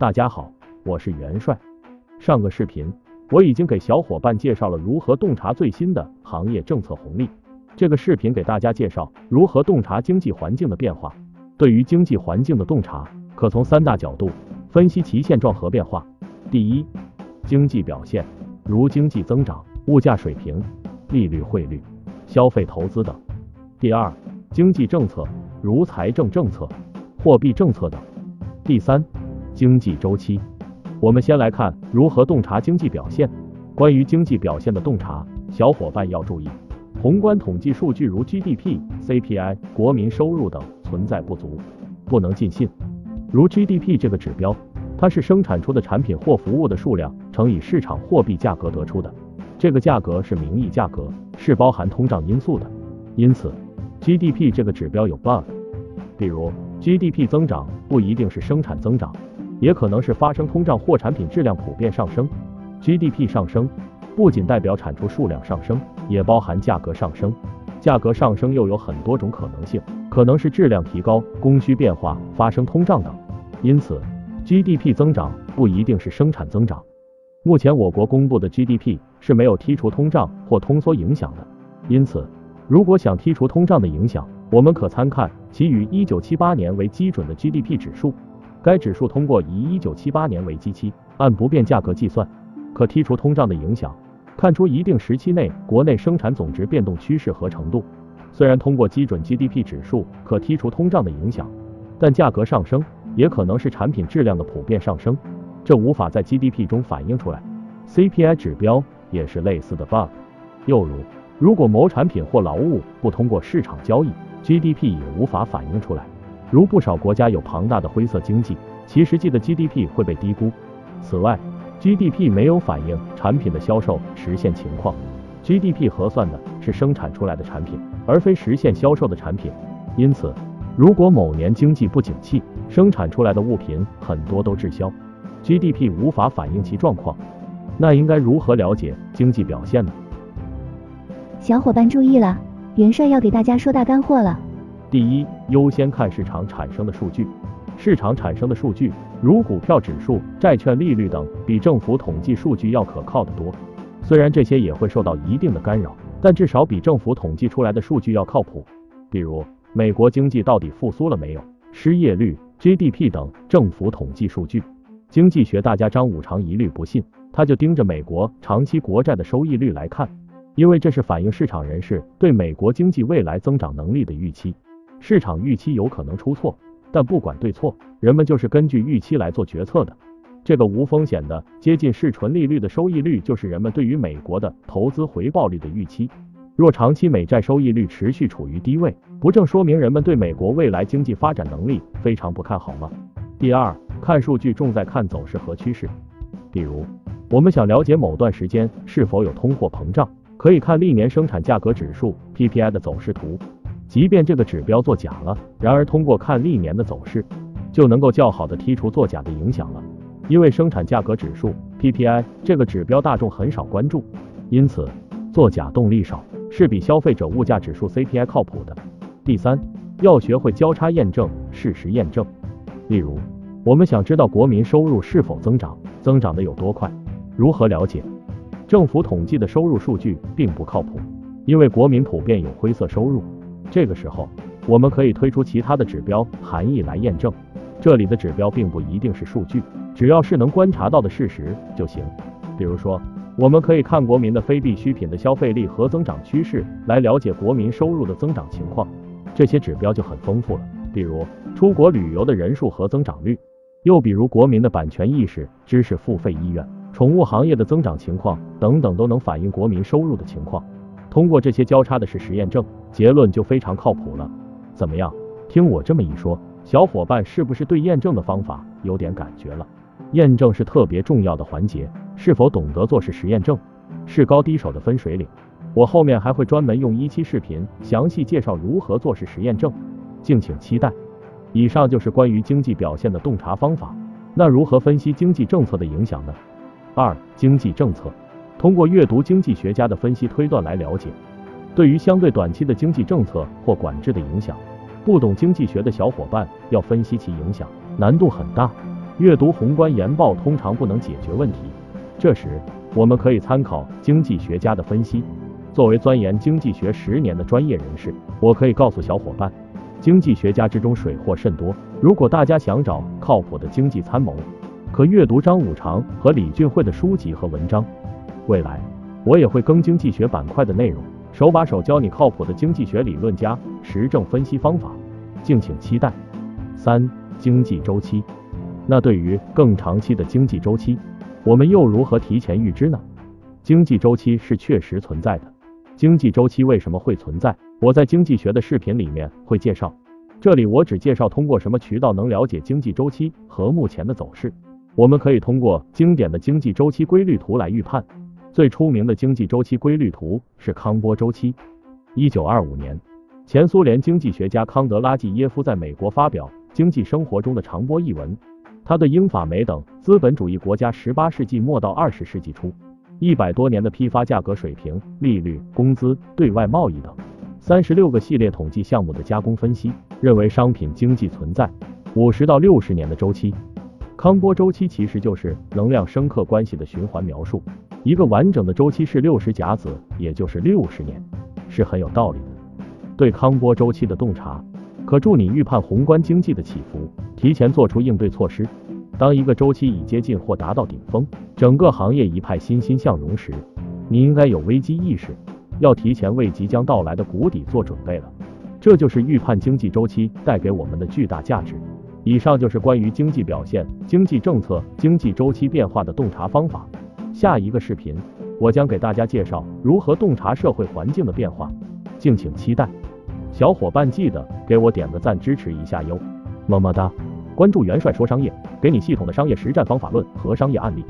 大家好，我是元帅。上个视频我已经给小伙伴介绍了如何洞察最新的行业政策红利。这个视频给大家介绍如何洞察经济环境的变化。对于经济环境的洞察，可从三大角度分析其现状和变化。第一，经济表现，如经济增长、物价水平、利率、汇率、消费、投资等。第二，经济政策，如财政政策、货币政策等。第三，经济周期。我们先来看如何洞察经济表现。关于经济表现的洞察，小伙伴要注意，宏观统计数据如 GDP、CPI、国民收入等存在不足，不能尽信。如 GDP 这个指标，它是生产出的产品或服务的数量乘以市场货币价格得出的，这个价格是名义价格，是包含通胀因素的。因此，GDP 这个指标有 bug。比如 GDP 增长不一定是生产增长，也可能是发生通胀或产品质量普遍上升。GDP 上升不仅代表产出数量上升，也包含价格上升。价格上升又有很多种可能性，可能是质量提高、供需变化、发生通胀等。因此，GDP 增长不一定是生产增长。目前我国公布的 GDP 是没有剔除通胀或通缩影响的。因此，如果想剔除通胀的影响，我们可参看其以一九七八年为基准的 GDP 指数，该指数通过以一九七八年为基期，按不变价格计算，可剔除通胀的影响，看出一定时期内国内生产总值变动趋势和程度。虽然通过基准 GDP 指数可剔除通胀的影响，但价格上升也可能是产品质量的普遍上升，这无法在 GDP 中反映出来。CPI 指标也是类似的 bug。又如，如果某产品或劳务不通过市场交易，GDP 也无法反映出来，如不少国家有庞大的灰色经济，其实际的 GDP 会被低估。此外，GDP 没有反映产品的销售实现情况，GDP 核算的是生产出来的产品，而非实现销售的产品。因此，如果某年经济不景气，生产出来的物品很多都滞销，GDP 无法反映其状况，那应该如何了解经济表现呢？小伙伴注意了。元帅要给大家说大干货了。第一，优先看市场产生的数据。市场产生的数据，如股票指数、债券利率等，比政府统计数据要可靠的多。虽然这些也会受到一定的干扰，但至少比政府统计出来的数据要靠谱。比如，美国经济到底复苏了没有？失业率、GDP 等政府统计数据。经济学大家张五常一律不信，他就盯着美国长期国债的收益率来看。因为这是反映市场人士对美国经济未来增长能力的预期，市场预期有可能出错，但不管对错，人们就是根据预期来做决策的。这个无风险的接近市纯利率的收益率，就是人们对于美国的投资回报率的预期。若长期美债收益率持续处于低位，不正说明人们对美国未来经济发展能力非常不看好吗？第二，看数据重在看走势和趋势。比如，我们想了解某段时间是否有通货膨胀。可以看历年生产价格指数 PPI 的走势图，即便这个指标作假了，然而通过看历年的走势，就能够较好的剔除作假的影响了。因为生产价格指数 PPI 这个指标大众很少关注，因此作假动力少，是比消费者物价指数 CPI 靠谱的。第三，要学会交叉验证、事实验证。例如，我们想知道国民收入是否增长，增长的有多快，如何了解？政府统计的收入数据并不靠谱，因为国民普遍有灰色收入。这个时候，我们可以推出其他的指标含义来验证。这里的指标并不一定是数据，只要是能观察到的事实就行。比如说，我们可以看国民的非必需品的消费力和增长趋势，来了解国民收入的增长情况。这些指标就很丰富了，比如出国旅游的人数和增长率，又比如国民的版权意识、知识付费意愿。宠物行业的增长情况等等都能反映国民收入的情况。通过这些交叉的事实验证，结论就非常靠谱了。怎么样？听我这么一说，小伙伴是不是对验证的方法有点感觉了？验证是特别重要的环节，是否懂得做事实验证，是高低手的分水岭。我后面还会专门用一期视频详细介绍如何做事实验证，敬请期待。以上就是关于经济表现的洞察方法。那如何分析经济政策的影响呢？二、经济政策，通过阅读经济学家的分析推断来了解。对于相对短期的经济政策或管制的影响，不懂经济学的小伙伴要分析其影响难度很大。阅读宏观研报通常不能解决问题，这时我们可以参考经济学家的分析。作为钻研经济学十年的专业人士，我可以告诉小伙伴，经济学家之中水货甚多。如果大家想找靠谱的经济参谋，可阅读张五常和李俊慧的书籍和文章。未来我也会更经济学板块的内容，手把手教你靠谱的经济学理论加实证分析方法，敬请期待。三、经济周期。那对于更长期的经济周期，我们又如何提前预知呢？经济周期是确实存在的。经济周期为什么会存在？我在经济学的视频里面会介绍。这里我只介绍通过什么渠道能了解经济周期和目前的走势。我们可以通过经典的经济周期规律图来预判。最出名的经济周期规律图是康波周期。一九二五年，前苏联经济学家康德拉季耶夫在美国发表《经济生活中的长波》一文，他对英法美等资本主义国家十八世纪末到二十世纪初。一百多年的批发价格水平、利率、工资、对外贸易等三十六个系列统计项目的加工分析，认为商品经济存在五十到六十年的周期。康波周期其实就是能量生克关系的循环描述。一个完整的周期是六十甲子，也就是六十年，是很有道理的。对康波周期的洞察，可助你预判宏观经济的起伏，提前做出应对措施。当一个周期已接近或达到顶峰，整个行业一派欣欣向荣时，你应该有危机意识，要提前为即将到来的谷底做准备了。这就是预判经济周期带给我们的巨大价值。以上就是关于经济表现、经济政策、经济周期变化的洞察方法。下一个视频，我将给大家介绍如何洞察社会环境的变化，敬请期待。小伙伴记得给我点个赞支持一下哟，么么哒。关注元帅说商业，给你系统的商业实战方法论和商业案例。